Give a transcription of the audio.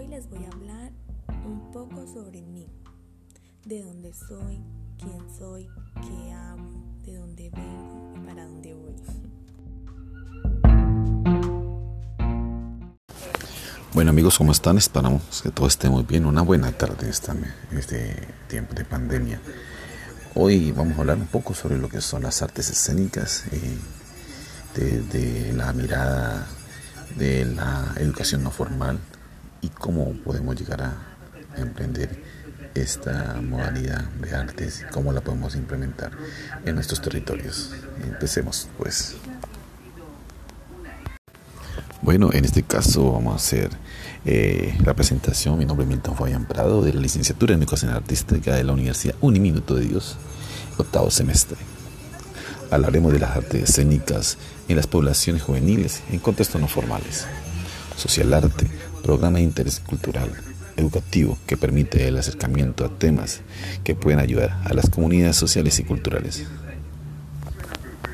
les voy a hablar un poco sobre mí, de dónde soy, quién soy, qué hago, de dónde vengo y para dónde voy. Bueno amigos, ¿cómo están? Esperamos que todo esté muy bien. Una buena tarde en este tiempo de pandemia. Hoy vamos a hablar un poco sobre lo que son las artes escénicas, eh, de la mirada de la educación no formal y cómo podemos llegar a emprender esta modalidad de artes y cómo la podemos implementar en nuestros territorios. Empecemos pues. Bueno, en este caso vamos a hacer eh, la presentación. Mi nombre es Milton Fabián Prado, de la licenciatura en Educación Artística de la Universidad Uniminuto de Dios, octavo semestre. Hablaremos de las artes escénicas en las poblaciones juveniles en contextos no formales. Social arte, programa de interés cultural, educativo que permite el acercamiento a temas que pueden ayudar a las comunidades sociales y culturales.